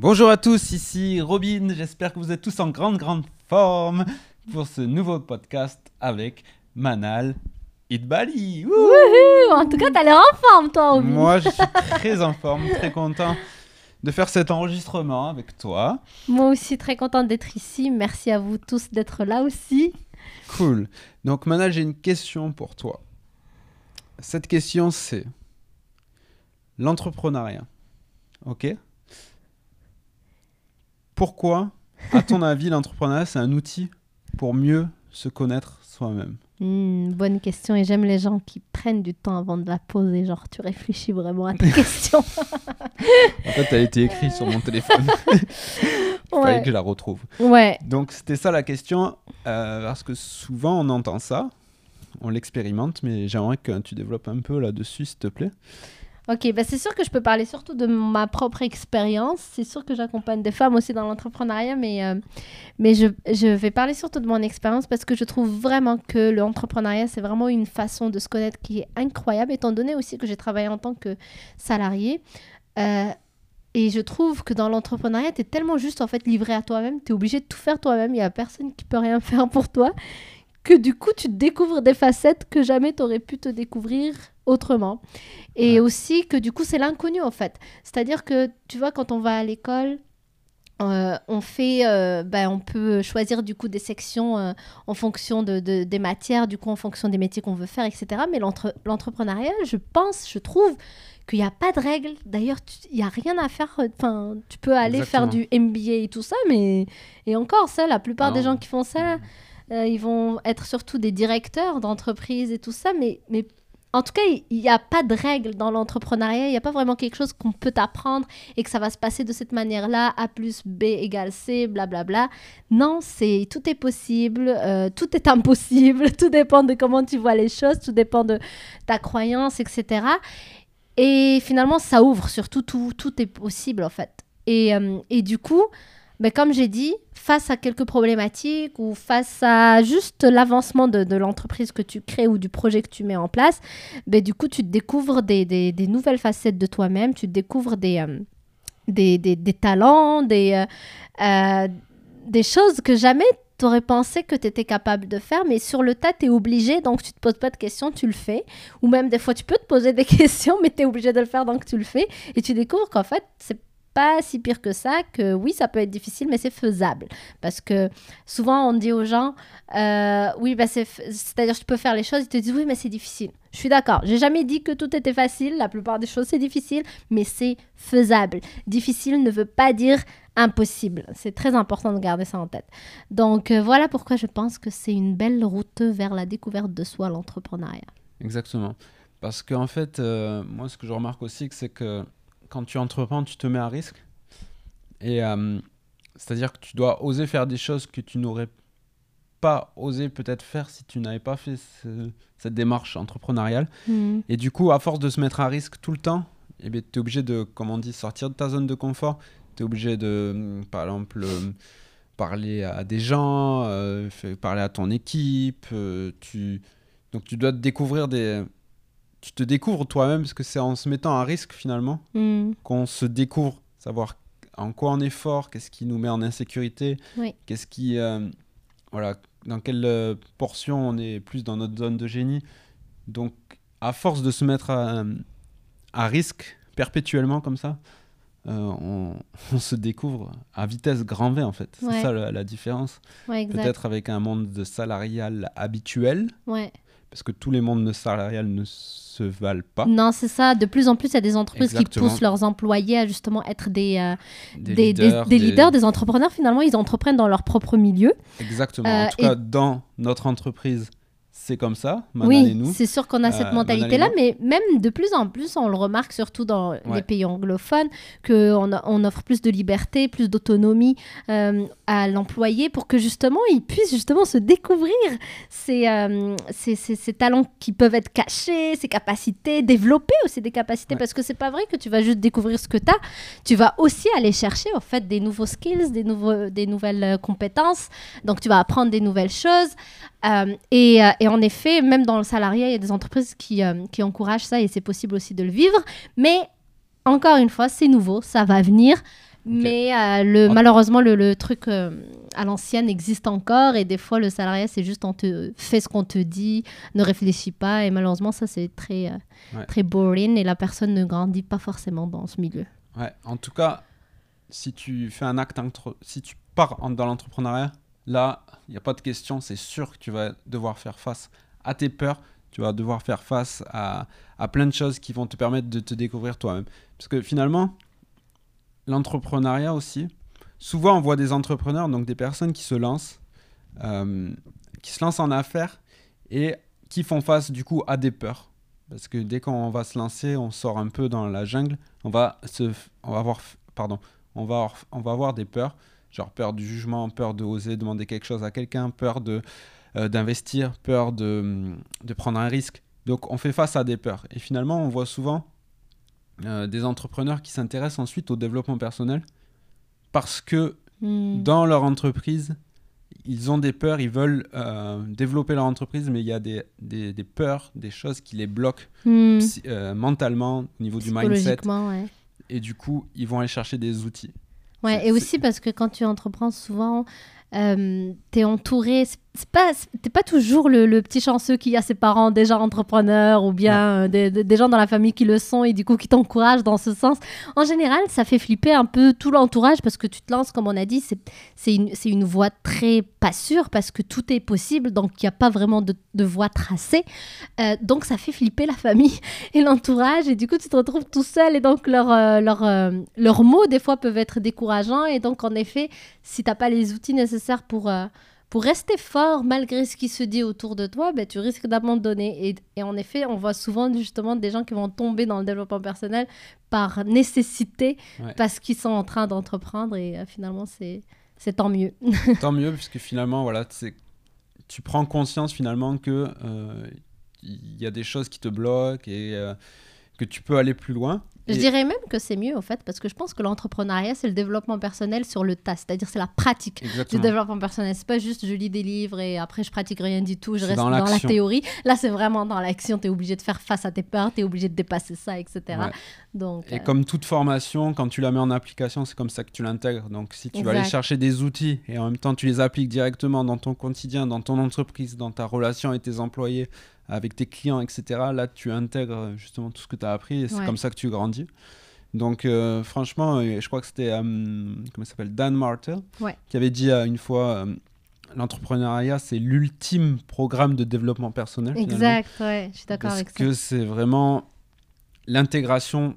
Bonjour à tous, ici Robin, j'espère que vous êtes tous en grande grande forme pour ce nouveau podcast avec Manal Idbali. Wouh Wouhou En tout cas, t'as l'air en forme, toi, Obi. Moi je suis très en forme, très content de faire cet enregistrement avec toi. Moi aussi, très contente d'être ici. Merci à vous tous d'être là aussi. Cool. Donc Manal, j'ai une question pour toi. Cette question c'est l'entrepreneuriat. Ok? Pourquoi, à ton avis, l'entrepreneuriat c'est un outil pour mieux se connaître soi-même Hmm, bonne question et j'aime les gens qui prennent du temps avant de la poser. Genre, tu réfléchis vraiment à ta question. En fait, elle a été écrite sur mon téléphone. Il fallait que je la retrouve. ouais. Donc, c'était ça la question, euh, parce que souvent on entend ça, on l'expérimente, mais j'aimerais que tu développes un peu là-dessus, s'il te plaît. Ok, bah c'est sûr que je peux parler surtout de ma propre expérience. C'est sûr que j'accompagne des femmes aussi dans l'entrepreneuriat, mais, euh, mais je, je vais parler surtout de mon expérience parce que je trouve vraiment que l'entrepreneuriat, c'est vraiment une façon de se connaître qui est incroyable, étant donné aussi que j'ai travaillé en tant que salarié. Euh, et je trouve que dans l'entrepreneuriat, tu es tellement juste en fait livré à toi-même, tu es obligé de tout faire toi-même, il n'y a personne qui peut rien faire pour toi, que du coup, tu découvres des facettes que jamais tu aurais pu te découvrir autrement. Et Ouais. aussi que du coup, c'est l'inconnu en fait. C'est-à-dire que tu vois, quand on va à l'école, euh, on fait, euh, ben, on peut choisir du coup des sections euh, en fonction de, de- des matières, du coup en fonction des métiers qu'on veut faire, etc. Mais l'entre- l'entrepreneuriat, je pense, je trouve qu'il n'y a pas de règles. D'ailleurs, il n'y a rien à faire. Enfin, tu peux aller faire du MBA et tout ça, mais et encore ça, la plupart des gens qui font ça, euh, ils vont être surtout des directeurs d'entreprise et tout ça, mais, mais en tout cas, il n'y a pas de règles dans l'entrepreneuriat. Il n'y a pas vraiment quelque chose qu'on peut apprendre et que ça va se passer de cette manière-là. A plus B égale C, blablabla. Non, c'est tout est possible, euh, tout est impossible. Tout dépend de comment tu vois les choses, tout dépend de ta croyance, etc. Et finalement, ça ouvre surtout tout, tout est possible en fait. Et, euh, et du coup, ben, comme j'ai dit, face à quelques problématiques ou face à juste l'avancement de, l'entreprise que tu crées ou du projet que tu mets en place, ben, du coup, tu te découvres des, des- nouvelles facettes de toi-même, tu te découvres des, euh, des, des- talents, des, euh, euh, des choses que jamais tu aurais pensé que tu étais capable de faire, mais sur le tas, tu es obligé, donc tu te poses pas de questions, tu le fais. Ou même des fois, tu peux te poser des questions, mais tu es obligé de le faire, donc tu le fais. Et tu découvres qu'en fait, c'est pas si pire que ça, que oui, ça peut être difficile, mais c'est faisable. Parce que souvent, on dit aux gens, euh, oui, bah c'est-à-dire, tu peux faire les choses, ils te disent, oui, mais c'est difficile. Je suis d'accord. J'ai jamais dit que tout était facile. La plupart des choses, c'est difficile, mais c'est faisable. Difficile ne veut pas dire impossible. C'est très important de garder ça en tête. Donc, euh, voilà pourquoi je pense que c'est une belle route vers la découverte de soi, l'entrepreneuriat. Exactement. Parce qu'en fait, euh, moi, ce que je remarque aussi, c'est que quand tu entreprends, tu te mets à risque. Et euh, c'est-à-dire que tu dois oser faire des choses que tu n'aurais pas osé peut-être faire si tu n'avais pas fait ce- cette démarche entrepreneuriale. Hmm. Et du coup, à force de se mettre à risque tout le temps, eh tu es obligé de, comme on dit, sortir de ta zone de confort. Tu es obligé de, hum, par exemple, euh, parler à des gens, euh, parler à ton équipe. euh, tu... Donc tu dois te découvrir des... Tu te découvres toi-même, parce que c'est en se mettant à risque finalement Hmm. qu'on se découvre, savoir en quoi on est fort, qu'est-ce qui nous met en insécurité, Oui. qu'est-ce qui... euh, voilà, dans quelle euh, portion on est plus dans notre zone de génie. Donc, à force de se mettre à, à risque perpétuellement comme ça, euh, on, on se découvre à vitesse grand V en fait. C'est Ouais. ça la, la différence. Ouais. Peut-être avec un monde de salarial habituel, Ouais. Parce que tous les mondes de salarial ne se valent pas. Non, c'est ça. De plus en plus, il y a des entreprises Exactement. qui poussent leurs employés à justement être des, euh, Des, des, des- leaders, des leaders, des entrepreneurs. Finalement, ils entreprennent dans leur propre milieu. Exactement. Euh, en tout et- cas, dans notre entreprise, c'est comme ça, oui, c'est sûr qu'on a cette Euh, mentalité-là, mais même de plus en plus, on le remarque surtout dans les pays anglophones, qu'on on offre plus de liberté, plus d'autonomie euh, à l'employé pour que justement, il puisse justement se découvrir ses, euh, ses, ses- ses talents qui peuvent être cachés, ses capacités, développer aussi des capacités, Ouais. parce que c'est pas vrai que tu vas juste découvrir ce que tu as, tu vas aussi aller chercher en fait des nouveaux skills, des, nouveaux, des nouvelles compétences, donc tu vas apprendre des nouvelles choses. Euh, et, euh, et en effet, même dans le salariat, il y a des entreprises qui, euh, qui encouragent ça et c'est possible aussi de le vivre. Mais encore une fois, c'est nouveau, ça va venir. Mais euh, le, malheureusement, le, le truc euh, à l'ancienne existe encore et des fois, le salariat, c'est juste on te fait ce qu'on te dit, ne réfléchis pas et malheureusement, ça, c'est très, euh, Ouais. très boring et la personne ne grandit pas forcément dans ce milieu. Ouais, en tout cas, si tu fais un acte, si tu pars en- dans l'entrepreneuriat, là, il n'y a pas de question, c'est sûr que tu vas devoir faire face à tes peurs, tu vas devoir faire face à, à plein de choses qui vont te permettre de te découvrir toi-même. Parce que finalement, l'entrepreneuriat aussi, souvent on voit des entrepreneurs, donc des personnes qui se lancent, euh, qui se lancent en affaires et qui font face du coup à des peurs. Parce que dès qu'on va se lancer, on sort un peu dans la jungle, on va, se, pardon, on va avoir des peurs, genre peur du jugement, peur de oser demander quelque chose à quelqu'un, peur de euh, d'investir, peur de, de prendre un risque. Donc on fait face à des peurs. Et finalement, on voit souvent euh, des entrepreneurs qui s'intéressent ensuite au développement personnel parce que Hmm. dans leur entreprise, ils ont des peurs, ils veulent euh, développer leur entreprise, mais il y a des, des, des peurs, des choses qui les bloquent Hmm. euh, mentalement, au niveau du mindset. Ouais. Et du coup, ils vont aller chercher des outils. Ouais, et aussi parce que quand tu entreprends, souvent, euh, tu es entouré. c'est- pas, T'es pas toujours le, le petit chanceux qui a ses parents déjà entrepreneurs ou bien euh, des, gens dans la famille qui le sont et du coup qui t'encouragent dans ce sens. En général, ça fait flipper un peu tout l'entourage parce que tu te lances, comme on a dit, c'est c'est une, c'est une voie très pas sûre parce que tout est possible, donc il n'y a pas vraiment de, de voie tracée. Euh, donc ça fait flipper la famille et l'entourage et du coup tu te retrouves tout seul et donc leurs euh, euh, leurs mots des fois peuvent être décourageants et donc en effet si t'as pas les outils nécessaires pour euh, pour rester fort malgré ce qui se dit autour de toi ben, tu risques d'abandonner et, et en effet on voit souvent justement des gens qui vont tomber dans le développement personnel par nécessité Ouais. parce qu'ils sont en train d'entreprendre et euh, finalement c'est c'est tant mieux Tant mieux, puisque finalement, voilà, tu prends conscience finalement que euh, il y a des choses qui te bloquent et euh, que tu peux aller plus loin. Je dirais même que c'est mieux, au fait, parce que je pense que l'entrepreneuriat, c'est le développement personnel sur le tas, c'est-à-dire c'est la pratique du développement personnel. C'est pas juste je lis des livres et après je pratique rien du tout, je reste dans dans, la théorie. Là, c'est vraiment dans l'action, tu es obligé de faire face à tes peurs, tu es obligé de dépasser ça, etc. Ouais. Donc, Et euh, comme toute formation, quand tu la mets en application, c'est comme ça que tu l'intègres. Donc si tu vas aller chercher des outils et en même temps tu les appliques directement dans ton quotidien, dans ton entreprise, dans ta relation avec tes employés, avec tes clients, etc., là tu intègres justement tout ce que tu as appris et c'est Ouais. comme ça que tu grandis. Donc euh, franchement, euh, je crois que c'était, euh, comment s'appelle, Dan Martel, Ouais. qui avait dit euh, une fois, euh, l'entrepreneuriat c'est l'ultime programme de développement personnel. exact, ouais, je suis d'accord Parce avec ça. que c'est vraiment l'intégration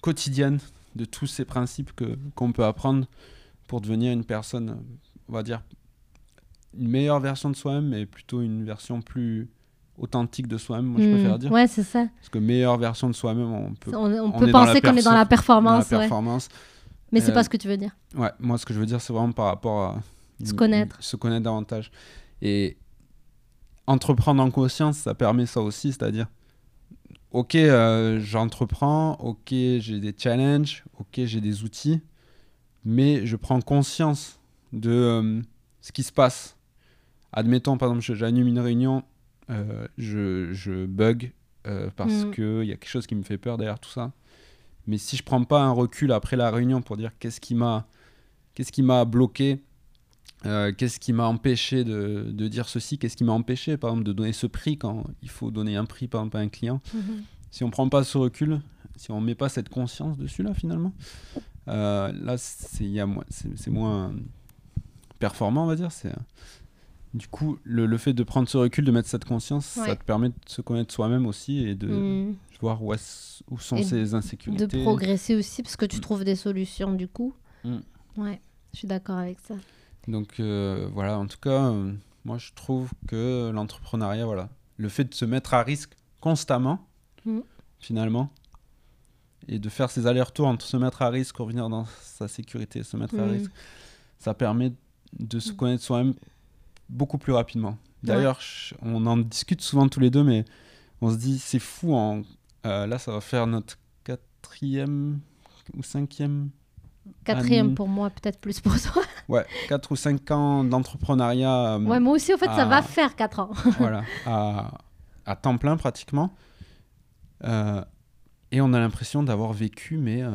quotidienne de tous ces principes que qu'on peut apprendre pour devenir une personne, on va dire, une meilleure version de soi-même, mais plutôt une version plus authentique de soi-même, moi je Hmm, préfère dire. Ouais, c'est ça. Parce que meilleure version de soi-même, on peut On, on on peut penser qu'on est dans la dans la performance, ouais. mais c'est Euh, pas ce que tu veux dire. Ouais, moi ce que je veux dire, c'est vraiment par rapport à Se connaître. se connaître davantage. Et entreprendre en conscience, ça permet ça aussi, c'est-à-dire, ok, euh, j'entreprends, ok, j'ai des challenges, ok, j'ai des outils, mais je prends conscience de euh, ce qui se passe. Admettons, par exemple, j'anime une réunion, euh, je, je bug euh, parce Mm. qu'il y a quelque chose qui me fait peur derrière tout ça. Mais si je prends pas un recul après la réunion pour dire qu'est-ce qui m'a qu'est-ce qui m'a bloqué, euh, qu'est-ce qui m'a empêché de, de dire ceci, qu'est-ce qui m'a empêché, par exemple, de donner ce prix quand il faut donner un prix, par exemple, à un client. Mhm. Si on prend pas ce recul, si on met pas cette conscience dessus, là, finalement, là, c'est moins- c'est- c'est moins performant, on va dire. C'est Du coup, le, le fait de prendre ce recul, de mettre cette conscience, ça te permet de se connaître soi-même aussi et de Hmm. voir où, où sont Et ses insécurités. De progresser aussi, parce que tu trouves des solutions du coup. Mm. Ouais, je suis d'accord avec ça. Donc euh, voilà, en tout cas, euh, moi je trouve que l'entrepreneuriat, voilà, le fait de se mettre à risque constamment, Mhm. finalement, et de faire ces allers-retours entre se mettre à risque, revenir dans sa sécurité, se mettre à Mhm. risque, ça permet de se connaître soi-même beaucoup plus rapidement. D'ailleurs, on en discute souvent tous les deux, mais on se dit, c'est fou, en, euh, là ça va faire notre quatrième ou cinquième Quatrième pour moi, peut-être plus pour toi. Ouais, 4 ou 5 ans d'entrepreneuriat euh, Ouais, moi aussi, en fait, ça va faire 4 ans. voilà, à, à temps plein pratiquement. Euh, et on a l'impression d'avoir vécu, mais euh,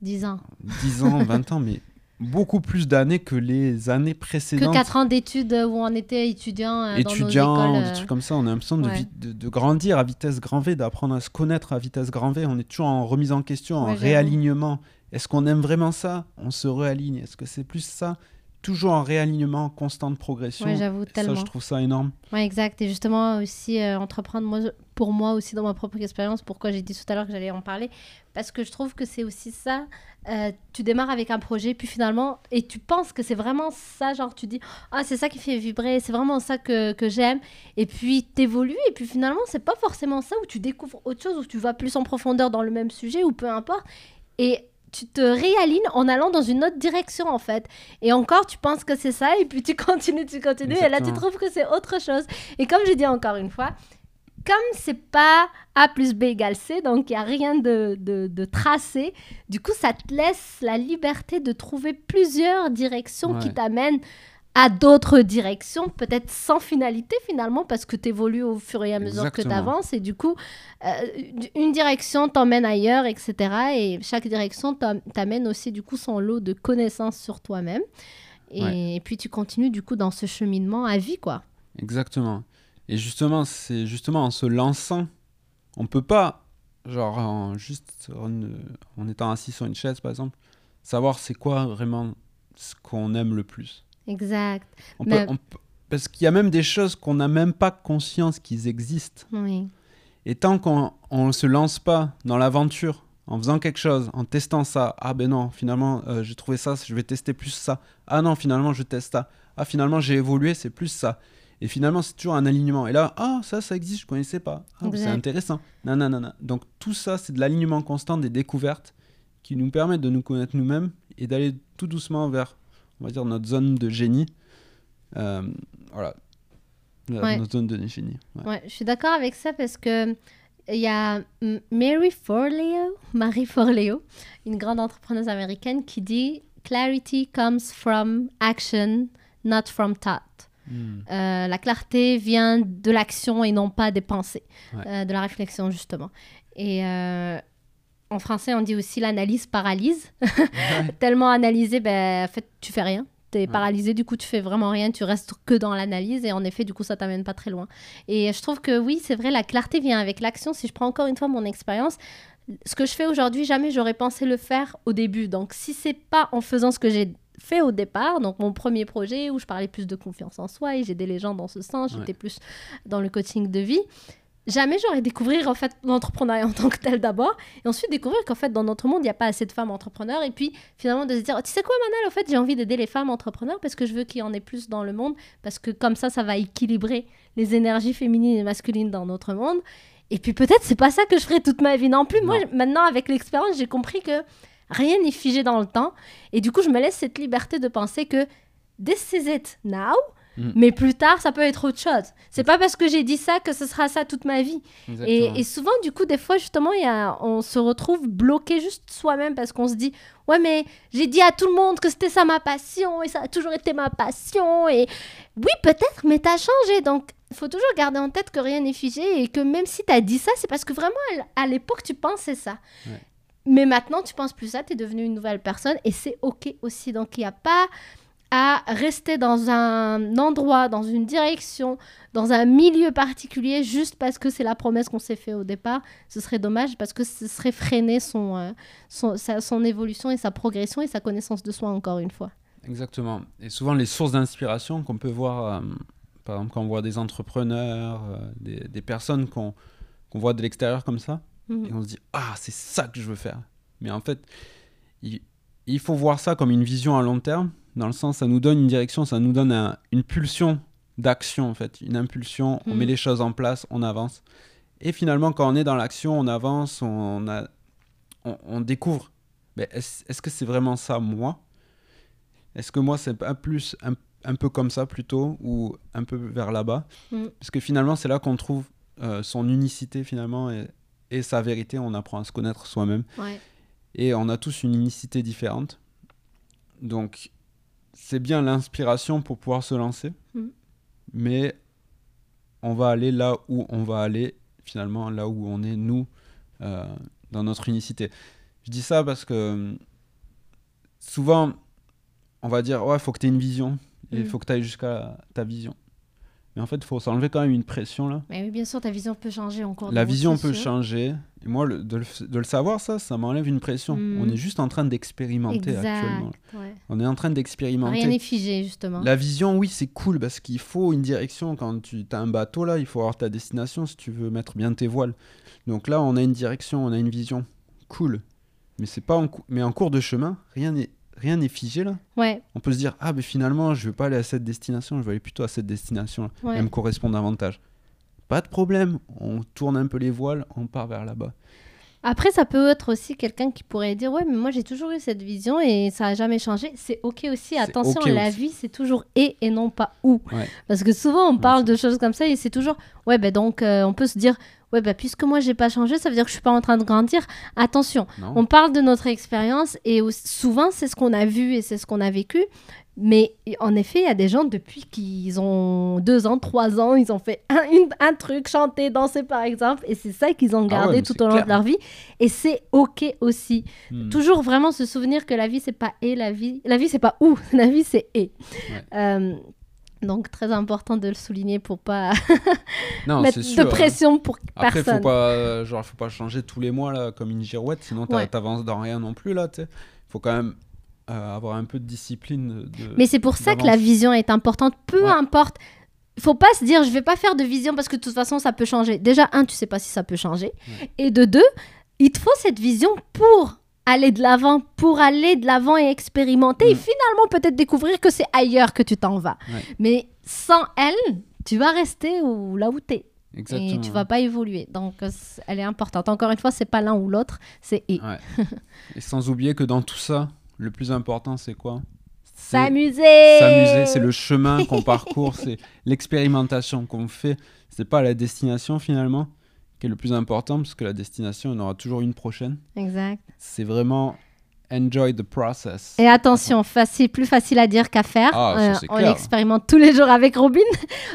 10 ans. 10 ans, 20 ans, mais beaucoup plus d'années que les années Que précédentes. 4 ans d'études où on était étudiant euh, dans nos étudiants, écoles. des euh, trucs comme ça, on a l'impression de, ouais. vi- de, de grandir à vitesse grand V, d'apprendre à se connaître à vitesse grand V. On est toujours en remise en question, en Ouais, réalignement. Est-ce qu'on aime vraiment ça? On se réaligne. Est-ce que c'est plus ça? Toujours en réalignement, constante progression. Ouais, j'avoue, Et ça, tellement. je trouve ça énorme. Ouais, exact. Et justement, aussi, euh, entreprendre, moi, pour moi aussi, dans ma propre expérience, pourquoi j'ai dit tout à l'heure que j'allais en parler, parce que je trouve que c'est aussi ça. euh, tu démarres avec un projet, puis finalement, et tu penses que c'est vraiment ça, genre tu dis, ah, c'est ça qui fait vibrer, c'est vraiment ça que, que j'aime, et puis t'évolues, et puis finalement, c'est pas forcément ça, où tu découvres autre chose, où tu vas plus en profondeur dans le même sujet, ou peu importe, et tu te réalignes en allant dans une autre direction, en fait. Et encore, tu penses que c'est ça, et puis tu continues, tu continues, et là, tu trouves que c'est autre chose. Et comme je dis encore une fois, comme c'est pas A plus B égale C, donc il n'y a rien de, de, de tracé, du coup, ça te laisse la liberté de trouver plusieurs directions qui t'amènent à d'autres directions, peut-être sans finalité finalement, parce que tu évolues au fur et à mesure que tu avances, et du coup, euh, une direction t'emmène ailleurs, etc. Et chaque direction t'am- t'amène aussi du coup son lot de connaissances sur toi-même. Et, Ouais. et puis tu continues du coup dans ce cheminement à vie, quoi. Exactement. Et justement, c'est justement en se lançant, on peut pas, genre, en, juste en, en étant assis sur une chaise, par exemple, savoir c'est quoi vraiment ce qu'on aime le plus. Exact. On Mais- peut, on peut- parce qu'il y a même des choses qu'on n'a même pas conscience qu'ils existent. Oui. Et tant qu'on ne se lance pas dans l'aventure, en faisant quelque chose, en testant ça, ah ben non, finalement, euh, j'ai trouvé ça, je vais tester plus ça. Ah non, finalement, je teste ça. Ah, finalement, j'ai évolué, c'est plus ça. Et finalement, c'est toujours un alignement. Et là, ah, ça, ça existe, je connaissais pas. Ah, c'est intéressant. Non, non, non, non. Donc, tout ça, c'est de l'alignement constant des découvertes qui nous permettent de nous connaître nous-mêmes et d'aller tout doucement vers, on va dire, notre zone de génie. Euh, voilà. Ouais. Notre zone de génie. Ouais. Ouais, je suis d'accord avec ça parce que il y a Mary Forleo, Marie Forleo, une grande entrepreneuse américaine qui dit Clarity comes from action, not from thought. Hmm. Euh, la clarté vient de l'action et non pas des pensées, Ouais. euh, de la réflexion justement. Et euh, en français, on dit aussi l'analyse paralyse. Ouais. Tellement analysé, ben, en fait, tu fais rien. Tu es Ouais. paralysé, du coup, tu fais vraiment rien, tu restes que dans l'analyse et en effet, du coup, ça t'amène pas très loin. Et je trouve que oui, c'est vrai, la clarté vient avec l'action. Si je prends encore une fois mon expérience, ce que je fais aujourd'hui, jamais j'aurais pensé le faire au début. Donc, si c'est pas en faisant ce que j'ai fait au départ, donc mon premier projet où je parlais plus de confiance en soi et j'aidais les gens dans ce sens, Ouais. j'étais plus dans le coaching de vie. Jamais j'aurais découvrir en fait l'entrepreneuriat en tant que tel d'abord et ensuite découvrir qu'en fait dans notre monde il n'y a pas assez de femmes entrepreneurs et puis finalement de se dire Oh, tu sais quoi Manal en fait j'ai envie d'aider les femmes entrepreneurs parce que je veux qu'il y en ait plus dans le monde parce que comme ça ça va équilibrer les énergies féminines et masculines dans notre monde. Et puis peut-être c'est pas ça que je ferai toute ma vie non plus. Moi maintenant avec l'expérience j'ai compris que rien n'est figé dans le temps et du coup je me laisse cette liberté de penser que this is it now Mm. mais plus tard ça peut être autre chose c'est pas parce que j'ai dit ça que ce sera ça toute ma vie et, et souvent, du coup, des fois, justement, il y a, on se retrouve bloqué juste soi-même parce qu'on se dit Ouais, mais j'ai dit à tout le monde que c'était ça ma passion et ça a toujours été ma passion. Et oui, peut-être, mais t'as changé. Donc, il faut toujours garder en tête que rien n'est figé et que même si t'as dit ça, c'est parce que vraiment, à l'époque, tu pensais ça. Ouais. Mais maintenant, tu penses plus ça, t'es devenu une nouvelle personne et c'est OK aussi. Donc, il n'y a pas à rester dans un endroit, dans une direction, dans un milieu particulier juste parce que c'est la promesse qu'on s'est fait au départ. Ce serait dommage parce que ce serait freiner son, euh, son, sa- son évolution et sa progression et sa connaissance de soi encore une fois. Exactement. Et souvent, les sources d'inspiration qu'on peut voir, euh, par exemple, quand on voit des entrepreneurs, euh, des, des personnes qu'on qu'on voit de l'extérieur comme ça, Mhm. et on se dit Ah, c'est ça que je veux faire. Mais en fait, il, il faut voir ça comme une vision à long terme, dans le sens, ça nous donne une direction, ça nous donne un- une pulsion d'action, en fait, une impulsion, on Mhm. met les choses en place, on avance. Et finalement, quand on est dans l'action, on avance, on, a, on, on découvre mais est-ce est-ce que c'est vraiment ça, moi? Est-ce que moi, c'est pas plus un, un peu comme ça plutôt, ou un peu vers là-bas? Mhm. Parce que finalement, c'est là qu'on trouve euh, son unicité, finalement, et, et sa vérité. On apprend à se connaître soi-même. Ouais. Et on a tous une unicité différente. Donc, c'est bien l'inspiration pour pouvoir se lancer. Mhm. Mais on va aller là où on va aller, finalement, là où on est, nous, euh, dans notre unicité. Je dis ça parce que euh, souvent, on va dire, ouais, faut que tu aies une vision. Et il Mm. faut que tu ailles jusqu'à ta vision. Mais en fait, il faut s'enlever quand même une pression là. Mais oui, bien sûr, ta vision peut changer en cours La vision peut changer. Et moi, le- de, le, de le savoir, ça, ça m'enlève une pression. Mm. On est juste en train d'expérimenter actuellement. ouais. On est en train d'expérimenter. Rien n'est figé, justement. La vision, oui, c'est cool parce qu'il faut une direction. Quand tu as un bateau, là, il faut avoir ta destination si tu veux mettre bien tes voiles. Donc là, on a une direction, on a une vision. Cool. Mais, c'est pas en, mais en cours de chemin, rien n'est rien n'est figé là. Ouais, On peut se dire, ah, mais finalement, je veux pas aller à cette destination, je vais aller plutôt à cette destination là. ouais. Elle me correspond davantage. Pas de problème, on tourne un peu les voiles, on part vers là-bas. Après, ça peut être aussi quelqu'un qui pourrait dire Ouais, mais moi j'ai toujours eu cette vision et ça n'a jamais changé. C'est OK aussi. Attention, la aussi. vie, c'est toujours et et non pas où. Ouais. Parce que souvent, on parle de choses comme ça et c'est toujours Ouais, ben donc, euh, on peut se dire Ouais, ben puisque moi j'ai pas changé, ça veut dire que je suis pas en train de grandir. Attention, Non on parle de notre expérience et souvent, c'est ce qu'on a vu et c'est ce qu'on a vécu. Mais en effet, il y a des gens depuis qu'ils ont deux ans, trois ans, ils ont fait un, une- un truc, chanter, danser par exemple, et c'est ça qu'ils ont Ah ouais, gardé tout au long clair. de leur vie. Et c'est ok aussi. Hmm. Toujours vraiment se souvenir que la vie c'est pas et la vie, la vie c'est pas où, la vie c'est et. Ouais. Euh, donc très important de le souligner pour pas Non, mettre c'est de sûr. hein. pression pour Après, personne. faut pas, genre, faut pas changer tous les mois là, comme une girouette, sinon t'a- Ouais. t'avances dans rien non plus là. sais. Faut quand même euh, avoir un peu de discipline. de- Mais c'est pour ça que la vision est importante, peu Ouais. importe. Il faut pas se dire je vais pas faire de vision parce que de toute façon ça peut changer. Déjà un, tu sais pas si ça peut changer, Ouais. et de deux, il te faut cette vision pour aller de l'avant, pour aller de l'avant et expérimenter et Mm. finalement peut-être découvrir que c'est ailleurs que tu t'en vas. Mais sans elle, tu vas rester où, là où tu es. Exactement. Et tu vas pas évoluer. Donc, euh, elle est importante. Encore une fois, c'est pas l'un ou l'autre, c'est et. Ouais. Et sans oublier que dans tout ça, le plus important, c'est quoi? S'amuser S'amuser, c'est le chemin qu'on parcourt, c'est l'expérimentation qu'on fait. C'est pas la destination finalement qui est le plus important, parce que la destination, en aura toujours une prochaine. Exact. C'est vraiment enjoy the process. Et attention, facile, plus facile à dire qu'à faire. Ah, ça, Euh, on clair. l'expérimente tous les jours avec Robin.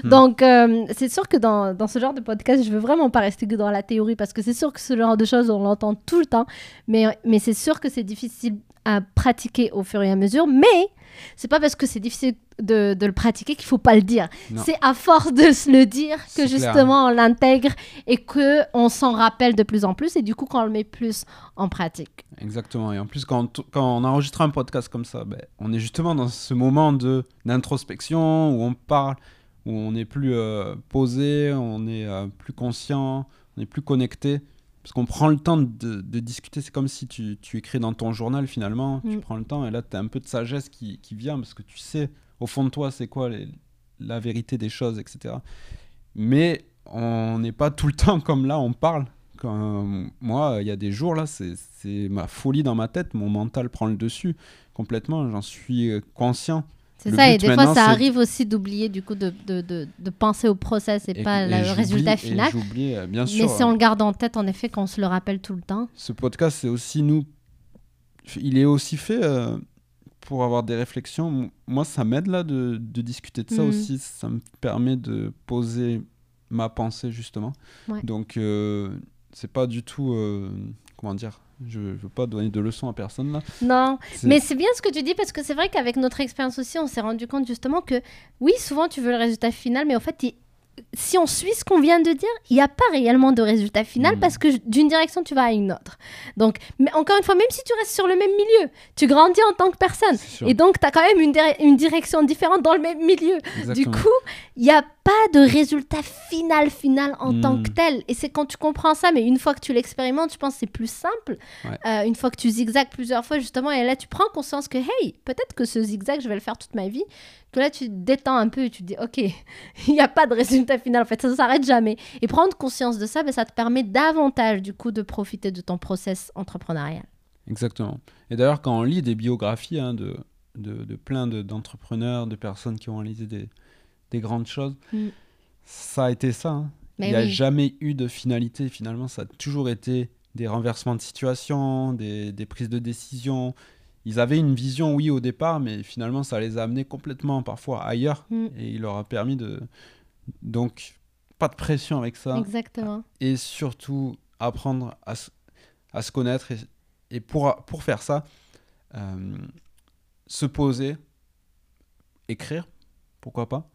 Hmm. Donc, euh, c'est sûr que dans, dans ce genre de podcast, je veux vraiment pas rester que dans la théorie parce que c'est sûr que ce genre de choses, on l'entend tout le temps. Mais, mais c'est sûr que c'est difficile à pratiquer au fur et à mesure. Mais c'est pas parce que c'est difficile de, de le pratiquer qu'il faut pas le dire. C'est à force de se le dire que clair. justement on l'intègre et que on s'en rappelle de plus en plus et du coup qu'on le met plus en pratique. Exactement. Et en plus, quand on, t- quand on enregistre un podcast comme ça, ben, on est justement dans ce moment de d'introspection où on parle, où on est plus euh, posé, on est euh, plus conscient, on est plus connecté. Parce qu'on prend le temps de, de discuter. C'est comme si tu, tu écris dans ton journal finalement. Tu Mm. prends le temps et là, tu as un peu de sagesse qui, qui vient parce que tu sais au fond de toi c'est quoi les- la vérité des choses, etc. Mais on n'est pas tout le temps comme là, on parle. Quand, moi, il y a des jours là, c'est ma folie dans ma tête, mon mental prend le dessus complètement, j'en suis conscient. C'est ça, et des fois ça arrive aussi d'oublier du coup de, de, de, de penser au process et, pas et le résultat et final. J'oublie, euh, bien sûr. Mais si on le garde en tête, en effet, qu'on se le rappelle tout le temps. Ce podcast, c'est aussi nous. Il est aussi fait euh, pour avoir des réflexions. Moi, ça m'aide là de, de discuter de ça Mhm. aussi. Ça me permet de poser ma pensée justement. Ouais. Donc, euh, c'est pas du tout. euh, comment dire Je veux pas donner de leçons à personne là. Non, mais c'est bien ce que tu dis parce que c'est vrai qu'avec notre expérience aussi, on s'est rendu compte justement que oui, souvent tu veux le résultat final, mais en fait, il- si on suit ce qu'on vient de dire, il n'y a pas réellement de résultat final Mm. parce que d'une direction tu vas à une autre. Donc, mais encore une fois, même si tu restes sur le même milieu, tu grandis en tant que personne. Et donc, tu as quand même une, dire- une direction différente dans le même milieu. Du coup, il n'y a pas de résultat final, final en tant Hmm. que tel. Et c'est quand tu comprends ça, mais une fois que tu l'expérimentes, je pense que c'est plus simple. Ouais. Euh, une fois que tu zigzags plusieurs fois, justement, et là, tu prends conscience que, hey, peut-être que ce zigzag, je vais le faire toute ma vie. Que là, tu te détends un peu et tu te dis, ok, il n'y a pas de résultat final. En fait, ça ne s'arrête jamais. Et prendre conscience de ça, ben, ça te permet davantage, du coup, de profiter de ton process entrepreneurial. Exactement. Et d'ailleurs, quand on lit des biographies hein, de, de, de plein de- d'entrepreneurs, de, personnes qui ont réalisé des, des grandes choses, Mm. ça a été ça. hein. Mais Il n'y a oui. jamais eu de finalité. Finalement, ça a toujours été des renversements de situation, des, des prises de décision. Ils avaient une vision, oui, au départ, mais finalement, ça les a amenés complètement, parfois, ailleurs. Mm. Et il leur a permis de... Donc, pas de pression avec ça Exactement. et surtout apprendre à, se- à se connaître et, et pour, pour faire ça, euh, se poser, écrire, pourquoi pas,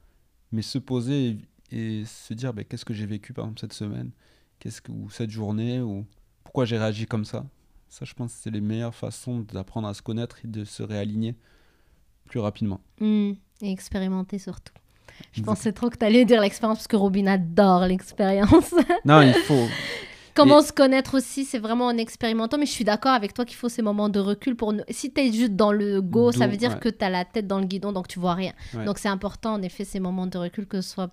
mais se poser et, et se dire ben, qu'est-ce que j'ai vécu par exemple cette semaine, qu'est-ce que, ou cette journée, ou pourquoi j'ai réagi comme ça? Ça, je pense que c'est les meilleures façons d'apprendre à se connaître et de se réaligner plus rapidement. Hmm, et expérimenter surtout. Je pensais trop que tu allais dire l'expérience parce que Robin adore l'expérience. Non, il faut. Comment Et- se connaître aussi, c'est vraiment en expérimentant. Mais je suis d'accord avec toi qu'il faut ces moments de recul pour. ne- Si tu es juste dans le go, ça veut dire ouais. que tu as la tête dans le guidon, donc tu vois rien. Ouais. Donc c'est important, en effet, ces moments de recul, que ce soit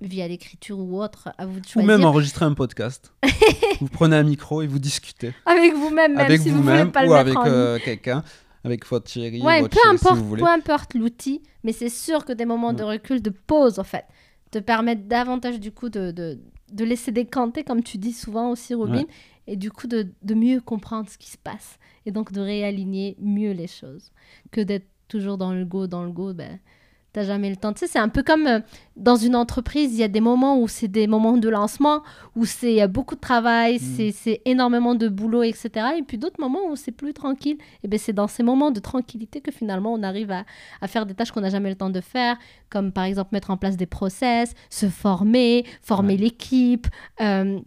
via l'écriture ou autre, à vous de Ou choisir. même enregistrer un podcast. vous prenez un micro et vous discutez. Avec vous-même, même avec si vous voulez vous-même pas le ou mettre avec en euh, quelqu'un, avec votre chérie, Ouais, votre peu si importe, vous voulez. peu importe l'outil, mais c'est sûr que des moments de Ouais. recul, de pause, en fait, te permettent davantage, du coup, de, de, de laisser décanter, comme tu dis souvent aussi, Robin, Ouais. et du coup, de, de mieux comprendre ce qui se passe, et donc de réaligner mieux les choses, que d'être toujours dans le go, dans le go, ben, t'as jamais le temps. Tu sais, c'est un peu comme euh, dans une entreprise, il y a des moments où c'est des moments de lancement, où c'est beaucoup de travail, Mm. c'est- énormément de boulot, etc. Et puis d'autres moments où c'est plus tranquille. Et ben c'est dans ces moments de tranquillité que finalement on arrive à, à faire des tâches qu'on n'a jamais le temps de faire, comme par exemple mettre en place des process, se former, former Ouais. l'équipe. euh,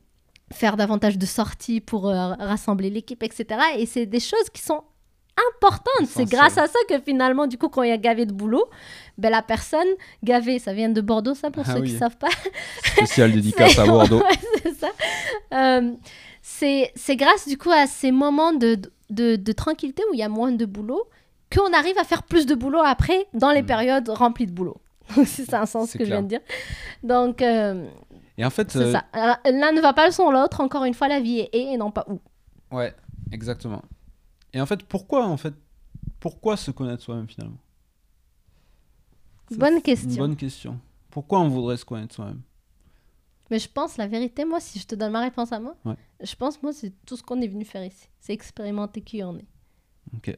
faire davantage de sorties pour euh, rassembler l'équipe, etc. Et c'est des choses qui sont importantes. C'est grâce à ça que finalement, du coup, quand il y a gavé de boulot, ben, la personne gavée, ça vient de Bordeaux, ça, pour Ah ceux qui ne savent pas. Spécial dédicace à Bordeaux. Ouais, c'est ça. Euh, c'est c'est grâce, du coup, à ces moments de, de, de tranquillité où il y a moins de boulot qu'on arrive à faire plus de boulot après dans les Mm. périodes remplies de boulot. C'est un sens que je viens de dire. Donc, euh, Et en fait, euh, L'un ne va pas sans l'autre. Encore une fois, la vie est et et non pas où. ouais, exactement. Et en fait, pourquoi en fait, pourquoi se connaître soi-même finalement? Bonne question. Bonne question. Pourquoi on voudrait se connaître soi-même? Mais je pense, la vérité, moi, si je te donne ma réponse à moi, Ouais. je pense, moi, c'est tout ce qu'on est venu faire ici. C'est expérimenter qui on est. Ok.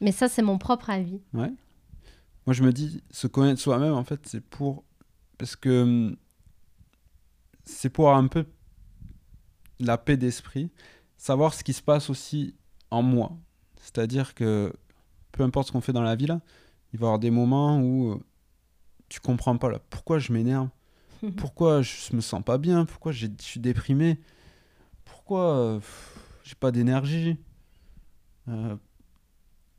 Mais ça, c'est mon propre avis. Ouais. Moi, je me dis, se connaître soi-même, en fait, c'est pour. Parce que. hum, C'est pour avoir un peu la paix d'esprit, savoir ce qui se passe aussi en moi. C'est-à-dire que peu importe ce qu'on fait dans la vie, là, il va y avoir des moments où euh, tu comprends pas, là, pourquoi je m'énerve, pourquoi je me sens pas bien, pourquoi je suis déprimé, pourquoi euh, j'ai pas d'énergie? Euh,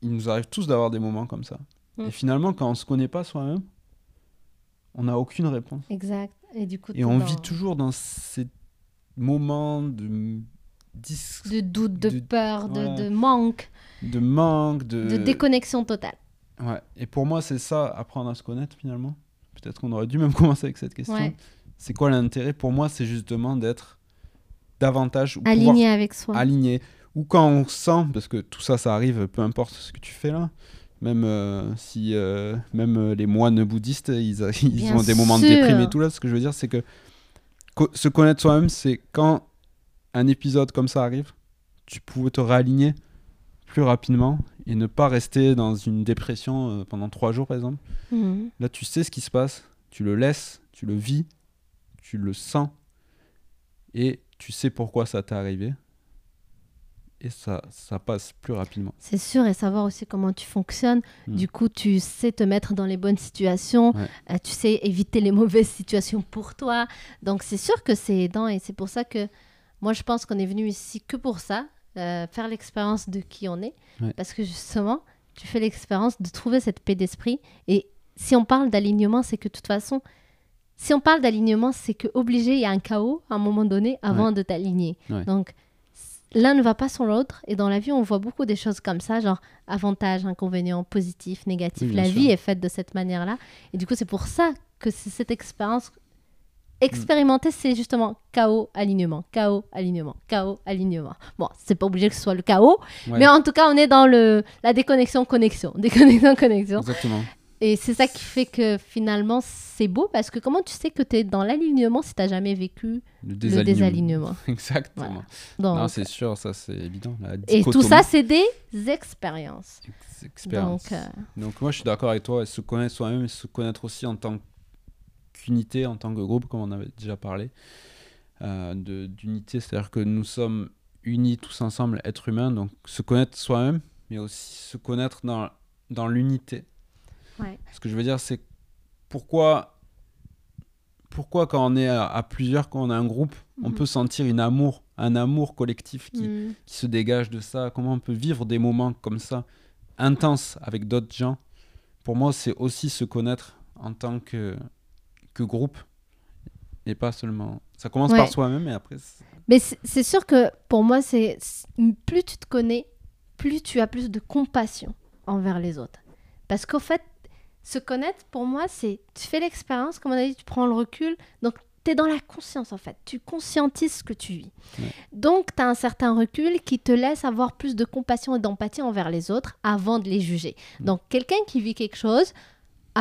il nous arrive tous d'avoir des moments comme ça. Mm. Et finalement, quand on se connaît pas soi-même, on n'a aucune réponse. Exact. Et du coup, Et on dans- vit toujours dans ces moments de, dis- de doute, de, de- peur, de, de manque, de manque, de... de déconnexion totale. Ouais. Et pour moi, c'est ça, apprendre à se connaître finalement. Peut-être qu'on aurait dû même commencer avec cette question. Ouais. C'est quoi l'intérêt? Pour moi, c'est justement d'être davantage ou Aligné avec soi. aligné. Ou quand on sent, parce que tout ça, ça arrive, peu importe ce que tu fais là, même euh, si euh, même euh, les moines bouddhistes, ils, ils ont des moments de déprime et tout là. Ce que je veux dire, c'est que co- se connaître soi-même, c'est quand un épisode comme ça arrive, tu pouvais te réaligner plus rapidement et ne pas rester dans une dépression euh, pendant trois jours, par exemple. Mhm. Là, tu sais ce qui se passe, tu le laisses, tu le vis, tu le sens, et tu sais pourquoi ça t'est arrivé. Et ça, ça passe plus rapidement. C'est sûr, et savoir aussi comment tu fonctionnes. Mm. Du coup, tu sais te mettre dans les bonnes situations, Ouais. euh, tu sais éviter les mauvaises situations pour toi. Donc, c'est sûr que c'est aidant, et c'est pour ça que moi, je pense qu'on est venu ici que pour ça, euh, faire l'expérience de qui on est. Ouais. Parce que justement, tu fais l'expérience de trouver cette paix d'esprit. Et si on parle d'alignement, c'est que de toute façon, si on parle d'alignement, c'est que obligé, il y a un chaos à un moment donné avant de t'aligner. Ouais. Donc, l'un ne va pas sans l'autre. Et dans la vie, on voit beaucoup des choses comme ça, genre avantages, inconvénients, positifs, négatifs. Oui, la sûr. vie est faite de cette manière-là. Et du coup, c'est pour ça que c'est cette expérience. Expérimenter, c'est justement chaos, alignement, chaos, alignement, chaos, alignement. Bon, c'est pas obligé que ce soit le chaos, Ouais. mais en tout cas, on est dans le, la déconnexion, connexion. Déconnexion, connexion. Exactement. Et c'est ça qui fait que finalement, c'est beau parce que comment tu sais que tu es dans l'alignement si tu n'as jamais vécu Le le désalignement? désalignement Exactement. Donc, Non, c'est sûr, ça c'est évident. Et tout ça, c'est des expériences. ex- expérience. Donc, euh, Donc moi je suis d'accord avec toi, se connaître soi-même se connaître aussi en tant qu'unité, en tant que groupe, comme on avait déjà parlé, euh, d'unité, c'est-à-dire que nous sommes unis tous ensemble, être humain, donc se connaître soi-même, mais aussi se connaître dans, dans l'unité. Ouais. Ce que je veux dire, c'est pourquoi, pourquoi quand on est à, à plusieurs, quand on a un groupe, on Mhm. peut sentir une amour, un amour collectif qui, Mm. qui se dégage de ça, comment on peut vivre des moments comme ça, intenses avec d'autres gens? Pour moi, c'est aussi se connaître en tant que, que groupe, et pas seulement... Ça commence Ouais. par soi-même, et après... Mais c'est sûr que pour moi, c'est plus tu te connais, plus tu as plus de compassion envers les autres. Parce qu'au fait, se connaître, pour moi, c'est tu fais l'expérience, comme on a dit, tu prends le recul. Donc, tu es dans la conscience, en fait. Tu conscientises ce que tu vis. Ouais. Donc, tu as un certain recul qui te laisse avoir plus de compassion et d'empathie envers les autres avant de les juger. Mm. Donc, quelqu'un qui vit quelque chose,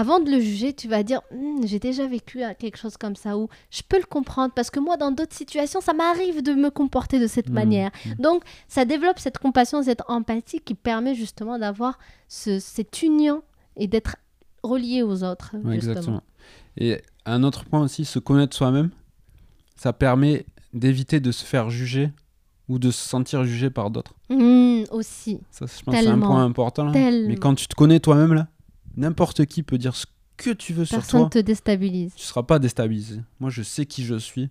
avant de le juger, tu vas dire Hmm, j'ai déjà vécu euh, quelque chose comme ça ou je peux le comprendre parce que moi dans d'autres situations ça m'arrive de me comporter de cette Mm, manière. mm. Donc ça développe cette compassion, cette empathie qui permet justement d'avoir ce- cette union et d'être relié aux autres Ouais, exactement. Et un autre point aussi, se connaître soi-même, ça permet d'éviter de se faire juger ou de se sentir jugé par d'autres. Aussi. Ça, je pense c'est un point important. là. Mais quand tu te connais toi-même, là, n'importe qui peut dire ce que tu veux sur Personne toi. te déstabilise. Tu seras pas déstabilisé. Moi, je sais qui je suis.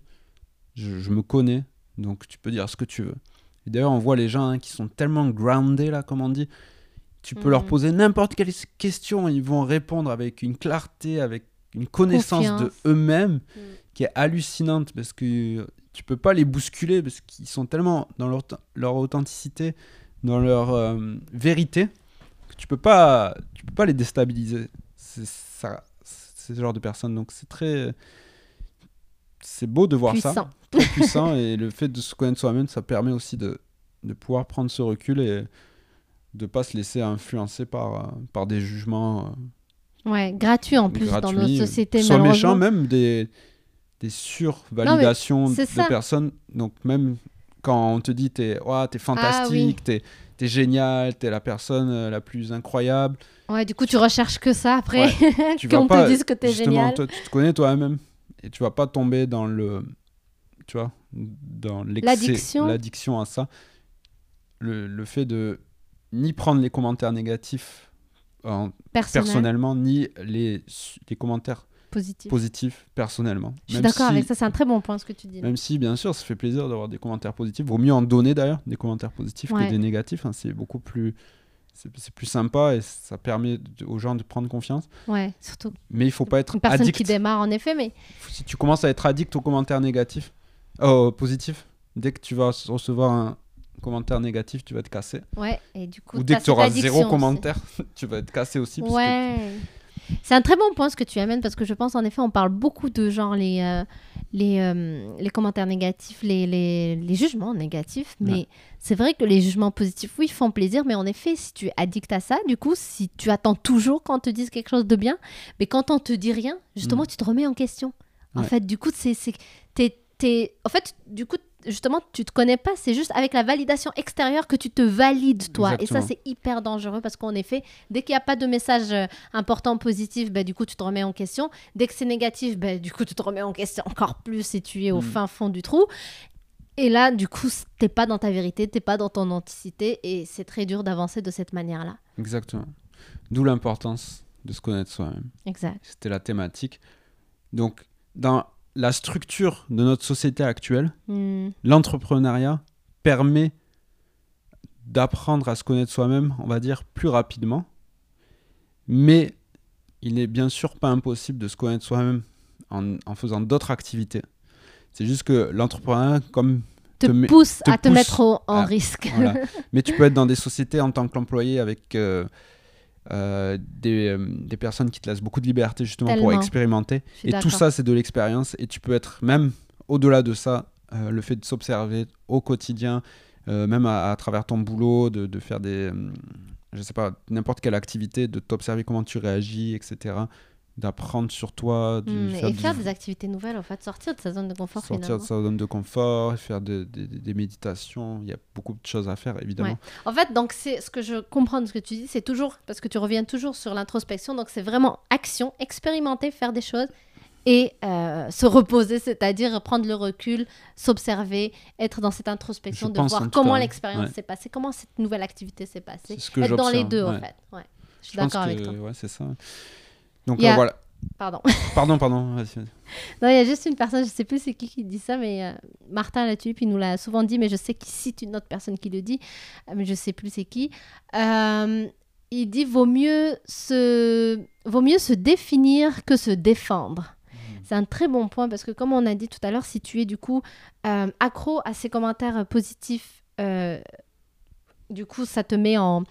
Je, je me connais. Donc, tu peux dire ce que tu veux. Et d'ailleurs, on voit les gens hein, qui sont tellement grounded, là, comme on dit. Tu peux leur Mhm. poser n'importe quelle question. Ils vont répondre avec une clarté, avec une connaissance de eux-mêmes Mm. qui est hallucinante parce que tu peux pas les bousculer parce qu'ils sont tellement dans leur, leur authenticité, dans leur euh, vérité que tu peux pas peux pas les déstabiliser. C'est ça c'est ce genre de personnes donc c'est très c'est beau de voir ça, très puissant et le fait de se connaître soi-même ça permet aussi de, de pouvoir prendre ce recul et de pas se laisser influencer par, euh, par des jugements euh, Ouais, gratuit en plus dans gratuits, nos sociétés soit méchants, même des, des survalidations de ça. personnes. Donc même quand on te dit t'es Ah ouais, t'es fantastique, t'es t'es génial, t'es la personne euh, la plus incroyable, Ouais, du coup tu recherches que ça après tu vas qu'on te dise que t'es génial. toi tu te connais toi-même et tu vas pas tomber dans le tu vois dans L'addiction. l'addiction à ça. Le, le fait de ni prendre les commentaires négatifs en- Personnel, personnellement, ni les, les commentaires positif. positifs personnellement. Je suis d'accord si- avec ça, c'est un très bon point ce que tu dis. là. Même si, bien sûr, ça fait plaisir d'avoir des commentaires positifs. Vaut mieux en donner d'ailleurs, des commentaires positifs Ouais. que des négatifs. hein. C'est beaucoup plus. C'est plus sympa et ça permet de- aux gens de prendre confiance. Ouais, surtout Mais il faut pas être une personne addict. qui démarre en effet, mais Si tu commences à être addict aux commentaires négatifs, oh, positifs, dès que tu vas recevoir un commentaire négatif, tu vas te casser. ouais, et du coup Ou dès que tu auras zéro commentaire, tu vas être cassé aussi. parce que- Ouais. C'est un très bon point ce que tu amènes parce que je pense en effet on parle beaucoup de genre les, euh, les, euh, les commentaires négatifs, les, les, les jugements négatifs, mais Ouais. c'est vrai que les jugements positifs, oui, font plaisir, mais en effet, si tu es addict à ça, du coup, si tu attends toujours qu'on te dise quelque chose de bien, mais quand on te dit rien, justement, Mm. tu te remets en question. En Ouais. fait, du coup, c'est, en fait, du coup, justement, tu te connais pas, c'est juste avec la validation extérieure que tu te valides toi. Et ça, c'est hyper dangereux parce qu'en effet, dès qu'il n'y a pas de message euh, important, positif, bah, du coup, tu te remets en question. Dès que c'est négatif, bah, du coup, tu te remets en question encore plus et tu es au Mm. fin fond du trou. Et là, du coup, t'es pas dans ta vérité, t'es pas dans ton authenticité et c'est très dur d'avancer de cette manière-là. Exactement. D'où l'importance de se connaître soi-même. Exact. C'était la thématique. Donc, dans la structure de notre société actuelle, Hmm. l'entrepreneuriat permet d'apprendre à se connaître soi-même, on va dire, plus rapidement. Mais il n'est bien sûr pas impossible de se connaître soi-même en, en faisant d'autres activités. C'est juste que l'entrepreneuriat, comme Te, Te pousse te à te mettre au- en à- risque. Voilà. Mais tu peux être dans des sociétés en tant qu'employé avec euh, euh, des, euh, des personnes qui te laissent beaucoup de liberté justement pour expérimenter. Et tout ça, c'est de l'expérience. Et tu peux être même au-delà de ça, euh, le fait de s'observer au quotidien, euh, même à, à travers ton boulot, de, de faire des, je sais pas, n'importe quelle activité, de t'observer comment tu réagis, etc. D'apprendre sur toi, de Hmm, faire et du- faire des activités nouvelles, en fait, sortir de sa zone de confort sortir de sa zone de confort, faire de- de- de- des méditations. Il y a beaucoup de choses à faire, évidemment. Ouais. En fait, donc c'est ce que je comprends de ce que tu dis, c'est toujours parce que tu reviens toujours sur l'introspection, donc c'est vraiment action, expérimenter, faire des choses et euh, se reposer, c'est-à-dire prendre le recul, s'observer, être dans cette introspection Je de voir comment l'expérience ouais. s'est passée, comment cette nouvelle activité s'est passée. C'est ce que Être dans les deux, en fait. Ouais. Je suis d'accord avec toi. Ouais, c'est ça. Donc euh, voilà. Pardon. Pardon, pardon. Non, il y a juste une personne, je sais plus c'est qui qui dit ça, mais euh, Martin Latulipe, il nous l'a souvent dit, mais je sais qu'il cite une autre personne qui le dit, euh, mais je sais plus c'est qui. Euh, il dit vaut mieux se vaut mieux se définir que se défendre. C'est un très bon point parce que comme on a dit tout à l'heure, si tu es du coup euh, accro à ces commentaires positifs, du coup ça te met en,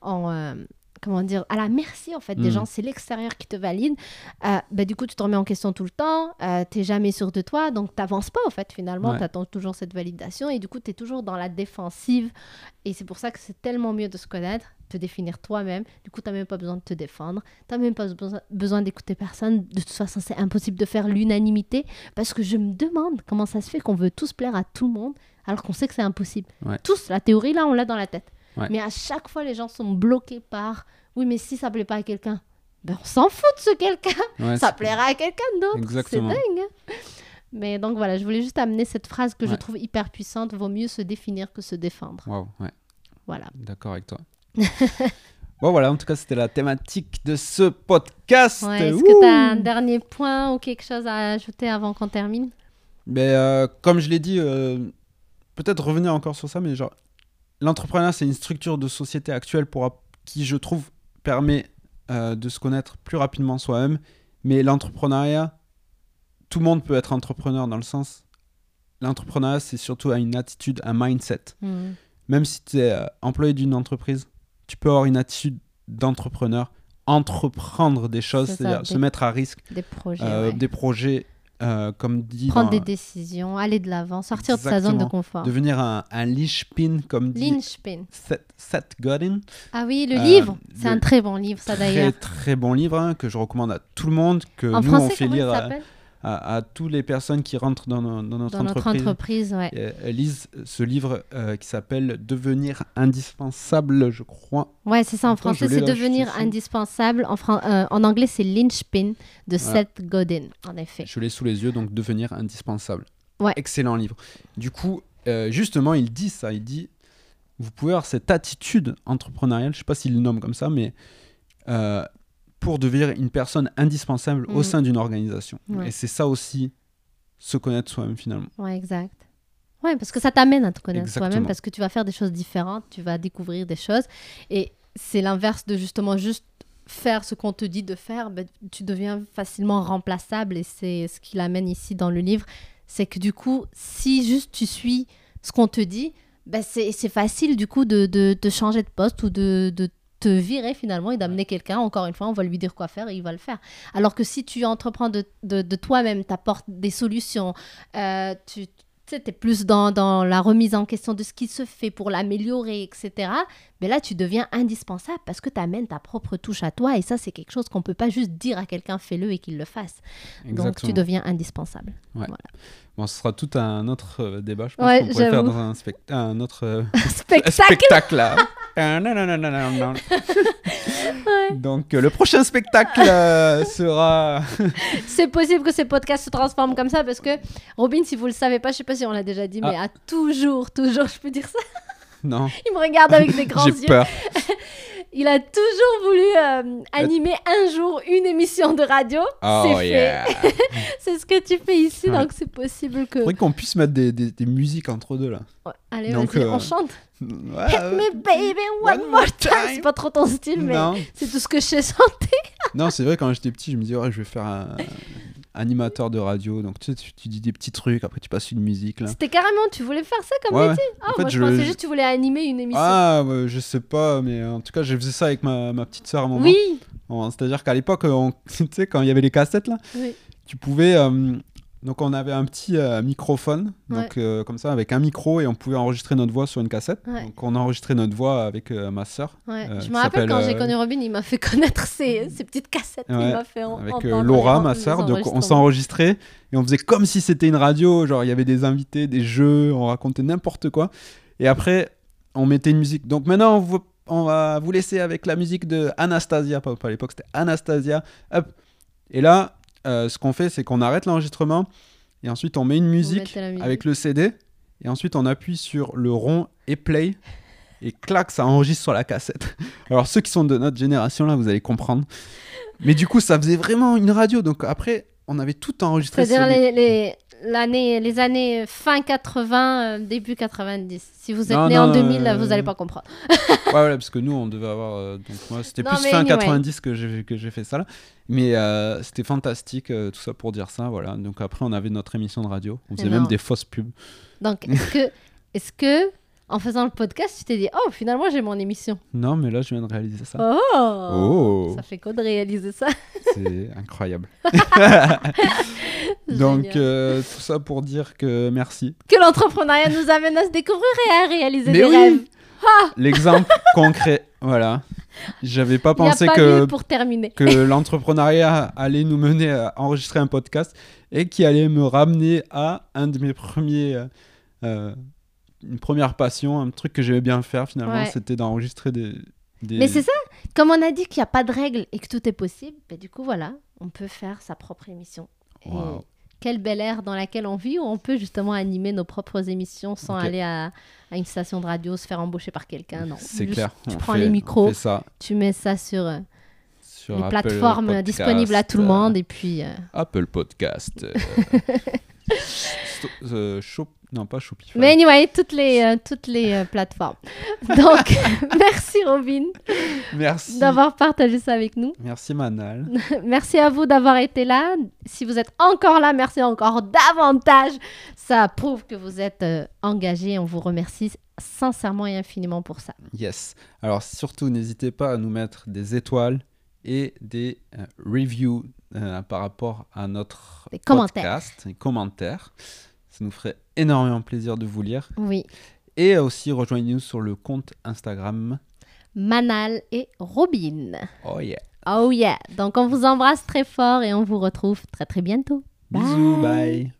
en comment dire à la merci en fait des Mm. gens. C'est l'extérieur qui te valide. Euh, bah, du coup tu te remets en question tout le temps. Euh, t'es jamais sûr de toi, donc t'avances pas en fait finalement. Ouais. T'attends toujours cette validation et du coup t'es toujours dans la défensive. Et c'est pour ça que c'est tellement mieux de se connaître, te définir toi-même. Du coup t'as même pas besoin de te défendre. T'as même pas besoin, besoin d'écouter personne. De toute façon, c'est impossible de faire l'unanimité parce que je me demande comment ça se fait qu'on veut tous plaire à tout le monde alors qu'on sait que c'est impossible. Ouais. Tous, la théorie là, on l'a dans la tête. Ouais. Mais à chaque fois, les gens sont bloqués par oui, mais si ça plaît pas à quelqu'un, ben on s'en fout de ce quelqu'un. Ouais, Ça plaira à quelqu'un d'autre. C'est dingue. hein. Mais donc voilà, je voulais juste amener cette phrase que je trouve hyper puissante. Vaut mieux se définir que se défendre. Waouh, ouais. Voilà. D'accord avec toi. bon, voilà, en tout cas, c'était la thématique de ce podcast. Ouais, Est-ce que tu as un dernier point ou quelque chose à ajouter avant qu'on termine? Mais euh, comme je l'ai dit, euh, peut-être revenir encore sur ça, mais genre, l'entrepreneuriat, c'est une structure de société actuelle pour, qui, je trouve, permet euh, de se connaître plus rapidement soi-même. Mais l'entrepreneuriat, tout le monde peut être entrepreneur dans le sens. L'entrepreneuriat, c'est surtout une attitude, un mindset. Hmm. Même si tu es euh, employé d'une entreprise, tu peux avoir une attitude d'entrepreneur, entreprendre des choses, c'est-à-dire se mettre à risque, Des projets. euh, ouais. des projets, euh, comme dit, Prendre dans- des décisions, aller de l'avant, sortir de sa zone de confort. devenir un, un linchpin, comme dit Lynchpin. Seth, Seth Godin. Ah oui, le Euh, livre. C'est un très bon livre, ça Très d'ailleurs. très bon livre hein, que je recommande à tout le monde, que En nous on fait comment il lire à, toutes les personnes qui rentrent dans, no- dans notre Dans notre entreprise. entreprise, ouais. Et, euh, lisent ce livre euh, qui s'appelle Devenir indispensable, je crois. Ouais, c'est ça. En français, c'est devenir indispensable. En, fran- euh, en anglais, c'est Lynchpin de Voilà. Seth Godin, en effet. Je l'ai sous les yeux, donc Devenir indispensable. Ouais. Excellent livre. Du coup, euh, justement, il dit ça. Il dit, vous pouvez avoir cette attitude entrepreneuriale, je sais pas s'il le nomme comme ça, mais euh, pour devenir une personne indispensable au Mhm. sein d'une organisation. Ouais. Et c'est ça aussi, se connaître soi-même finalement. Ouais, exact. Ouais, parce que ça t'amène à te connaître Exactement. parce que tu vas faire des choses différentes, tu vas découvrir des choses. Et c'est l'inverse de justement juste faire ce qu'on te dit de faire. ben, tu deviens facilement remplaçable et c'est ce qu'il amène ici dans le livre. C'est que du coup, si juste tu suis ce qu'on te dit, ben c'est c'est facile du coup de, de, de changer de poste ou de, de te virer finalement et d'amener quelqu'un. Encore une fois, on va lui dire quoi faire et il va le faire. Alors que si tu entreprends de, de, de toi-même, t'apportes des solutions, euh, tu tu sais, t'es plus dans, dans la remise en question de ce qui se fait pour l'améliorer, etc. Mais là, tu deviens indispensable parce que tu amènes ta propre touche à toi et ça, c'est quelque chose qu'on peut pas juste dire à quelqu'un fais-le et qu'il le fasse. Donc, tu deviens indispensable. Bon, ce sera tout un autre euh, débat, je pense Ouais, qu'on pourrait faire dans un, spect- un autre euh, Spectacle spectacle. Là. Donc, euh, le prochain spectacle euh, sera... C'est possible que ces podcasts se transforment comme ça parce que Robin, si vous le savez pas, je sais pas si on l'a déjà dit, mais Ah. a toujours, toujours, je peux dire ça, Non, il me regarde avec des grands j'ai yeux. peur. Il a toujours voulu euh, animer un jour une émission de radio. Oh c'est fait. yeah C'est ce que tu fais ici, Ouais. donc c'est possible que. faudrait qu'on puisse mettre des, des- des musiques entre deux là. Ouais, Allez, Donc, vas-y, euh, on chante. Ouais, Hit euh, me baby one, one more time. time. C'est pas trop ton style, mais c'est tout ce que je sais chanter. non c'est vrai quand j'étais petit je me disais ouais, je vais faire un animateur de radio donc tu sais tu, tu dis des petits trucs après tu passes une musique là. C'était carrément, tu voulais faire ça comme Ouais, métier. Ah, En fait, je, je- pensais je- juste que tu voulais animer une émission. Ah ouais, je sais pas mais en tout cas j'ai fait ça avec ma, ma petite soeur à un moment. oui, Bon, C'est-à-dire qu'à l'époque on- tu sais quand il y avait les cassettes là oui. tu pouvais euh, donc on avait un petit euh, microphone. Donc euh, comme ça avec un micro et on pouvait enregistrer notre voix sur une cassette. Ouais. donc on a enregistré notre voix avec euh, ma sœur Ouais. je me rappelle quand j'ai connu Robin, il m'a fait connaître ces, ces petites cassettes. Il m'a fait en- avec Laura ma sœur. Donc on s'enregistrait et on faisait comme si c'était une radio. Genre il y avait des invités des jeux on racontait n'importe quoi. Et après on mettait une musique. Donc maintenant on, vous- on va vous laisser avec la musique de Anastasia. Pas, pas à l'époque c'était Anastasia. Hop. et là euh, ce qu'on fait, c'est qu'on arrête l'enregistrement et ensuite on met une musique avec le CD et ensuite on appuie sur le rond et play et clac, ça enregistre sur la cassette. Alors ceux qui sont de notre génération là, vous allez comprendre. Mais du coup, ça faisait vraiment une radio. Donc après, on avait tout enregistré. C'est-à-dire sur des- les, les, l'année, les années fin 80, euh, début 90. Si vous êtes Non, né non, en euh, 2000, vous n'allez pas comprendre. Ouais, voilà, parce que nous, on devait avoir. euh, donc moi, c'était Non, plus mais fin anyway. 90 que j'ai que j'ai fait ça là. Mais euh, c'était fantastique, euh, tout ça pour dire ça. Voilà. Donc après, on avait notre émission de radio. On faisait même des fausses pubs. Donc, est-ce que, est-ce que, en faisant le podcast, tu t'es dit, oh, finalement, j'ai mon émission. Non, mais là, je viens de réaliser ça. Oh, Oh. Ça fait quoi de réaliser ça C'est incroyable. Donc, euh, tout ça pour dire que merci. Que l'entrepreneuriat nous amène à se découvrir et à réaliser Mais des oui. rêves. L'exemple concret. Voilà. J'avais pas pensé pas que, mieux pour terminer. que l'entrepreneuriat allait nous mener à enregistrer un podcast et qui allait me ramener à un de mes premiers. euh, une première passion, un truc que j'aimais bien faire finalement, Ouais. c'était d'enregistrer des, des- Mais c'est ça, comme on a dit qu'il n'y a pas de règles et que tout est possible, bah, du coup, voilà, on peut faire sa propre émission. Et quelle belle ère dans laquelle on vit où on peut justement animer nos propres émissions sans aller à, à une station de radio, se faire embaucher par quelqu'un. Non, C'est clair. Tu on prends fait- les micros, ça tu mets ça sur euh, sur les Apple plateformes Podcast, disponibles à tout le monde et puis euh, Apple Podcast. euh, Shop- Non, pas Shopify. mais anyway toutes les euh, toutes les euh, plateformes donc merci Robin Merci. d'avoir partagé ça avec nous Merci Manal. merci à vous d'avoir été là si vous êtes encore là merci encore davantage ça prouve que vous êtes euh, engagé on vous remercie sincèrement et infiniment pour ça Yes. Alors surtout, n'hésitez pas à nous mettre des étoiles et des euh, reviews euh, par rapport à notre Des commentaires. podcast, des commentaires. Ça nous ferait énormément plaisir de vous lire. oui Et aussi, rejoignez-nous sur le compte Instagram. Manal et Robin Oh yeah. oh yeah donc on vous embrasse très fort et on vous retrouve très très bientôt Bisous, bye.